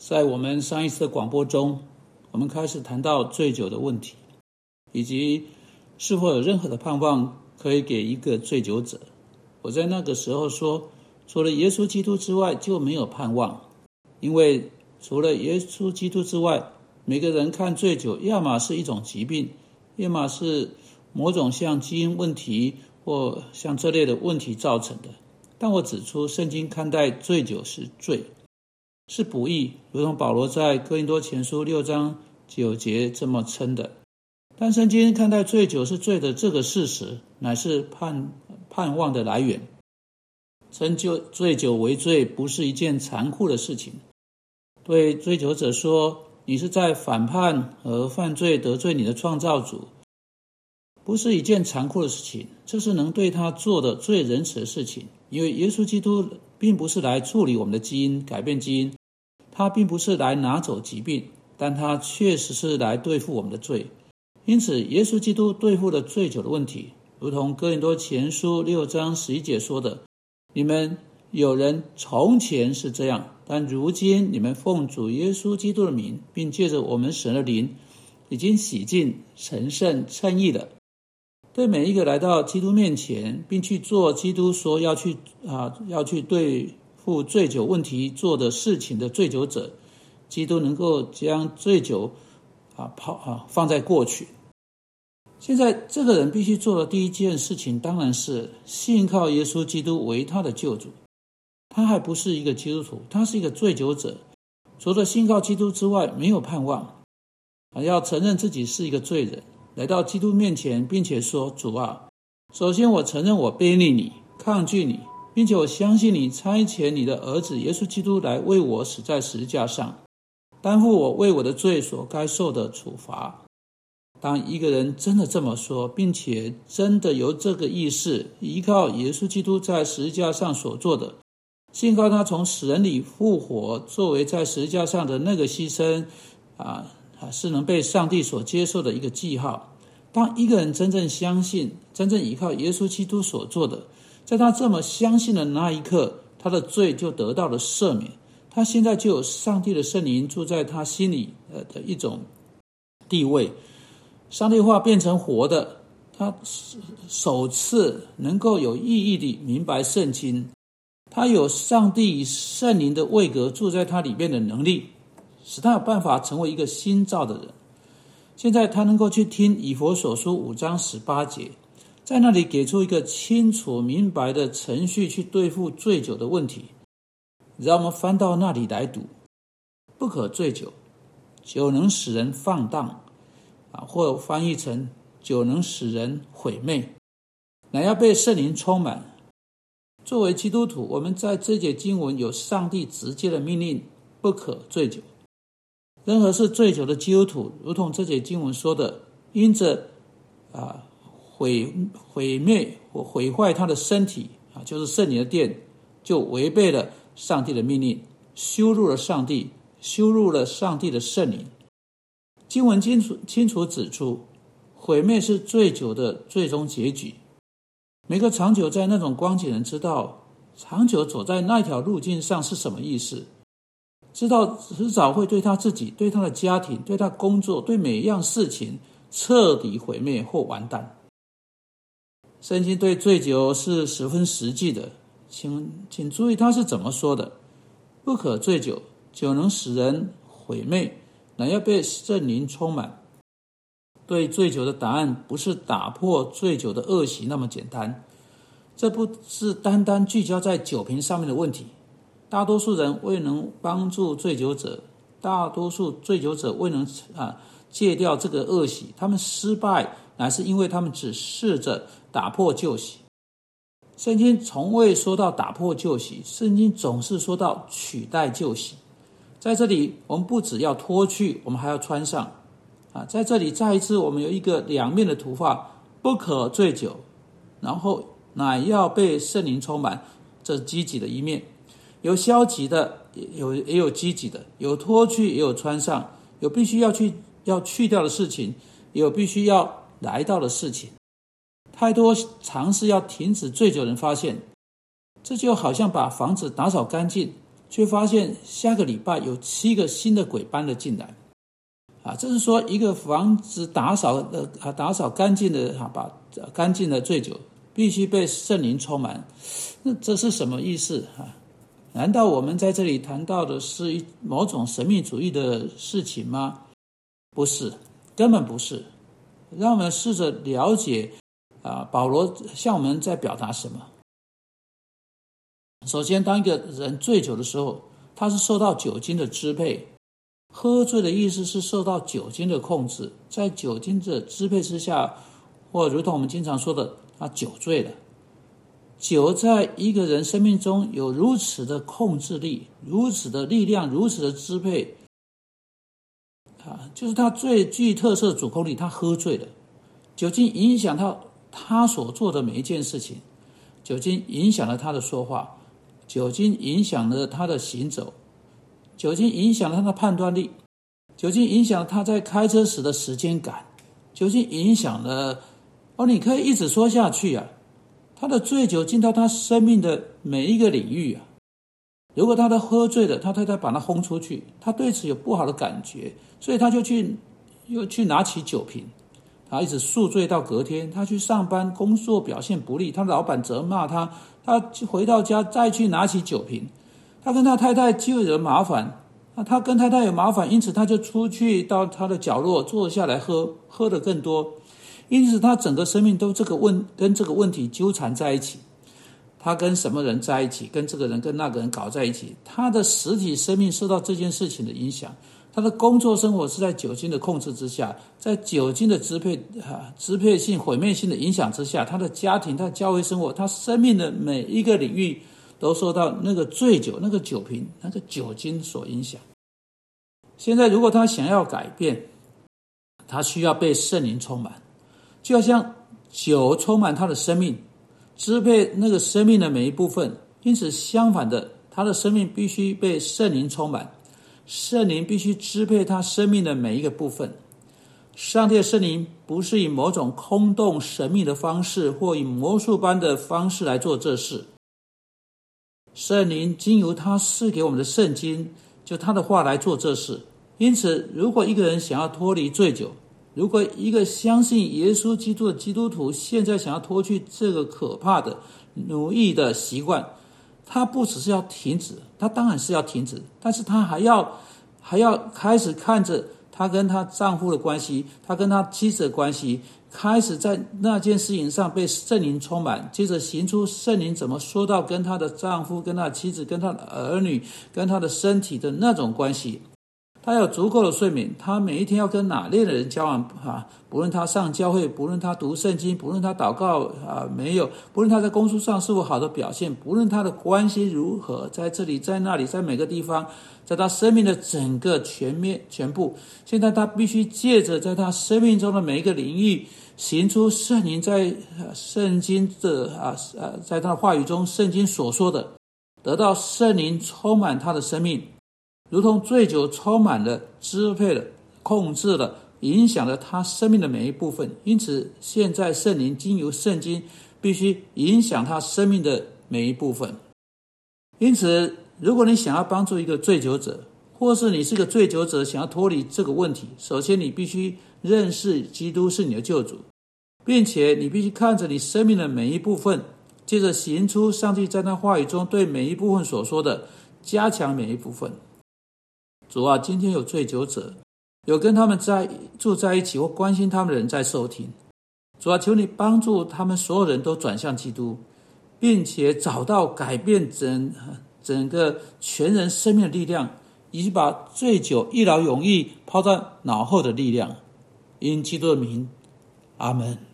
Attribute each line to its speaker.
Speaker 1: 在我们上一次的广播中，我们开始谈到醉酒的问题，以及是否有任何的盼望可以给一个醉酒者。我在那个时候说，除了耶稣基督之外就没有盼望，因为除了耶稣基督之外，每个人看醉酒，要么是一种疾病，要么是某种像基因问题或像这类的问题造成的。但我指出，圣经看待醉酒是罪。是不义，如同保罗在哥林多前书六章九节这么称的。但圣经看待醉酒是罪的这个事实，乃是盼盼望的来源。称就醉酒为罪，不是一件残酷的事情。对醉酒者说，你是在反叛和犯罪，得罪你的创造主，不是一件残酷的事情。这是能对他做的最仁慈的事情，因为耶稣基督并不是来处理我们的基因，改变基因。他并不是来拿走疾病，但他确实是来对付我们的罪。因此，耶稣基督对付了醉酒的问题，如同哥林多前书六章十一节说的：“你们有人从前是这样，但如今你们奉主耶稣基督的名，并借着我们神的灵，已经洗净、神圣、称义了。”对每一个来到基督面前，并去做基督说要去啊要去对。负醉酒问题做的事情的醉酒者，基督能够将醉酒啊抛啊放在过去。现在这个人必须做的第一件事情，当然是信靠耶稣基督为他的救主。他还不是一个基督徒，他是一个醉酒者。除了信靠基督之外，没有盼望。啊，要承认自己是一个罪人，来到基督面前，并且说：“主啊，首先我承认我背逆你，抗拒你。”并且我相信你差遣你的儿子耶稣基督来为我死在十字架上，担负我为我的罪所该受的处罚。当一个人真的这么说，并且真的由这个意识依靠耶稣基督在十字架上所做的，信靠他从死人里复活作为在十字架上的那个牺牲，啊啊，是能被上帝所接受的一个记号。当一个人真正相信、真正依靠耶稣基督所做的，在他这么相信的那一刻，他的罪就得到了赦免。他现在就有上帝的圣灵住在他心里，呃的一种地位。上帝话变成活的，他首次能够有意义地明白圣经。他有上帝圣灵的位格住在他里面的能力，使他有办法成为一个新造的人。现在他能够去听以佛所书五章十八节。在那里给出一个清楚明白的程序去对付醉酒的问题，让我们翻到那里来读：不可醉酒，酒能使人放荡，啊，或翻译成酒能使人毁灭，乃要被圣灵充满。作为基督徒，我们在这节经文有上帝直接的命令：不可醉酒。任何是醉酒的基督徒，如同这节经文说的，因着啊。毁毁灭或毁坏他的身体啊，就是圣灵的殿，就违背了上帝的命令，羞辱了上帝，羞辱了上帝的圣灵。经文清楚清楚指出，毁灭是醉酒的最终结局。每个长久在那种光景人知道，长久走在那条路径上是什么意思，知道迟早会对他自己、对他的家庭、对他工作、对每一样事情彻底毁灭或完蛋。圣经对醉酒是十分实际的，请请注意他是怎么说的：“不可醉酒，酒能使人毁灭，乃要被圣灵充满。”对醉酒的答案不是打破醉酒的恶习那么简单，这不是单单聚焦在酒瓶上面的问题。大多数人未能帮助醉酒者，大多数醉酒者未能啊戒掉这个恶习，他们失败。乃是因为他们只试着打破旧习。圣经从未说到打破旧习，圣经总是说到取代旧习。在这里，我们不只要脱去，我们还要穿上。啊，在这里再一次，我们有一个两面的图画：不可醉酒，然后乃要被圣灵充满。这是积极的一面，有消极的，也有也有积极的，有脱去，也有穿上，有必须要去要去掉的事情，有必须要。来到的事情太多，尝试要停止醉酒人发现，这就好像把房子打扫干净，却发现下个礼拜有七个新的鬼搬了进来，啊，这是说一个房子打扫的啊打扫干净的啊把干净的醉酒必须被圣灵充满，那这是什么意思啊？难道我们在这里谈到的是一某种神秘主义的事情吗？不是，根本不是。让我们试着了解啊，保罗向我们在表达什么。首先，当一个人醉酒的时候，他是受到酒精的支配。喝醉的意思是受到酒精的控制，在酒精的支配之下，或如同我们经常说的，他酒醉了。酒在一个人生命中有如此的控制力，如此的力量，如此的支配，啊，就是他最具特色的主控力。他喝醉了，酒精影响到他所做的每一件事情，酒精影响了他的说话，酒精影响了他的行走，酒精影响了他的判断力，酒精影响了他在开车时的时间感，酒精影响了，哦，你可以一直说下去啊。他的醉酒进到他生命的每一个领域啊！如果他的喝醉了，他太太把他轰出去，他对此有不好的感觉，所以他就去又去拿起酒瓶，他一直宿醉到隔天。他去上班工作表现不利，他老板责骂他，他回到家再去拿起酒瓶，他跟他太太就有麻烦。那他跟太太有麻烦，因此他就出去到他的角落坐下来喝，喝的更多。因此，他整个生命都这个问跟这个问题纠缠在一起。他跟什么人在一起？跟这个人跟那个人搞在一起。他的实体生命受到这件事情的影响。他的工作生活是在酒精的控制之下，在酒精的支配啊支配性毁灭性的影响之下。他的家庭、他的教会生活、他生命的每一个领域都受到那个醉酒、那个酒瓶、那个酒精所影响。现在，如果他想要改变，他需要被圣灵充满。就好像酒充满他的生命，支配那个生命的每一部分。因此，相反的，他的生命必须被圣灵充满，圣灵必须支配他生命的每一个部分。上帝的圣灵不是以某种空洞神秘的方式，或以魔术般的方式来做这事。圣灵经由他赐给我们的圣经，就他的话来做这事。因此，如果一个人想要脱离醉酒，如果一个相信耶稣基督的基督徒现在想要脱去这个可怕的奴役的习惯，他不只是要停止，她当然是要停止，但是她还要还要开始看着她跟她丈夫的关系，她跟她妻子的关系，开始在那件事情上被圣灵充满，接着行出圣灵怎么说到跟她的丈夫、跟他妻子、跟她的儿女、跟她的身体的那种关系。他有足够的睡眠，他每一天要跟哪类的人交往啊？不论他上教会，不论他读圣经，不论他祷告啊，没有，不论他在工作上是否好的表现，不论他的关系如何，在这里，在那里，在每个地方，在他生命的整个全面全部，现在他必须借着在他生命中的每一个领域，行出圣灵在圣经的啊啊，在他的话语中，圣经所说的，得到圣灵充满他的生命。如同醉酒充满了、支配了、控制了、影响了他生命的每一部分，因此现在圣灵经由圣经必须影响他生命的每一部分。因此，如果你想要帮助一个醉酒者，或是你是个醉酒者想要脱离这个问题，首先你必须认识基督是你的救主，并且你必须看着你生命的每一部分，接着行出上帝在那话语中对每一部分所说的，加强每一部分。主啊，今天有醉酒者，有跟他们在住在一起或关心他们的人在收听。主啊，求你帮助他们所有人都转向基督，并且找到改变整整个全人生命的力量，以及把醉酒一劳永逸抛在脑后的力量。因基督的名，阿门。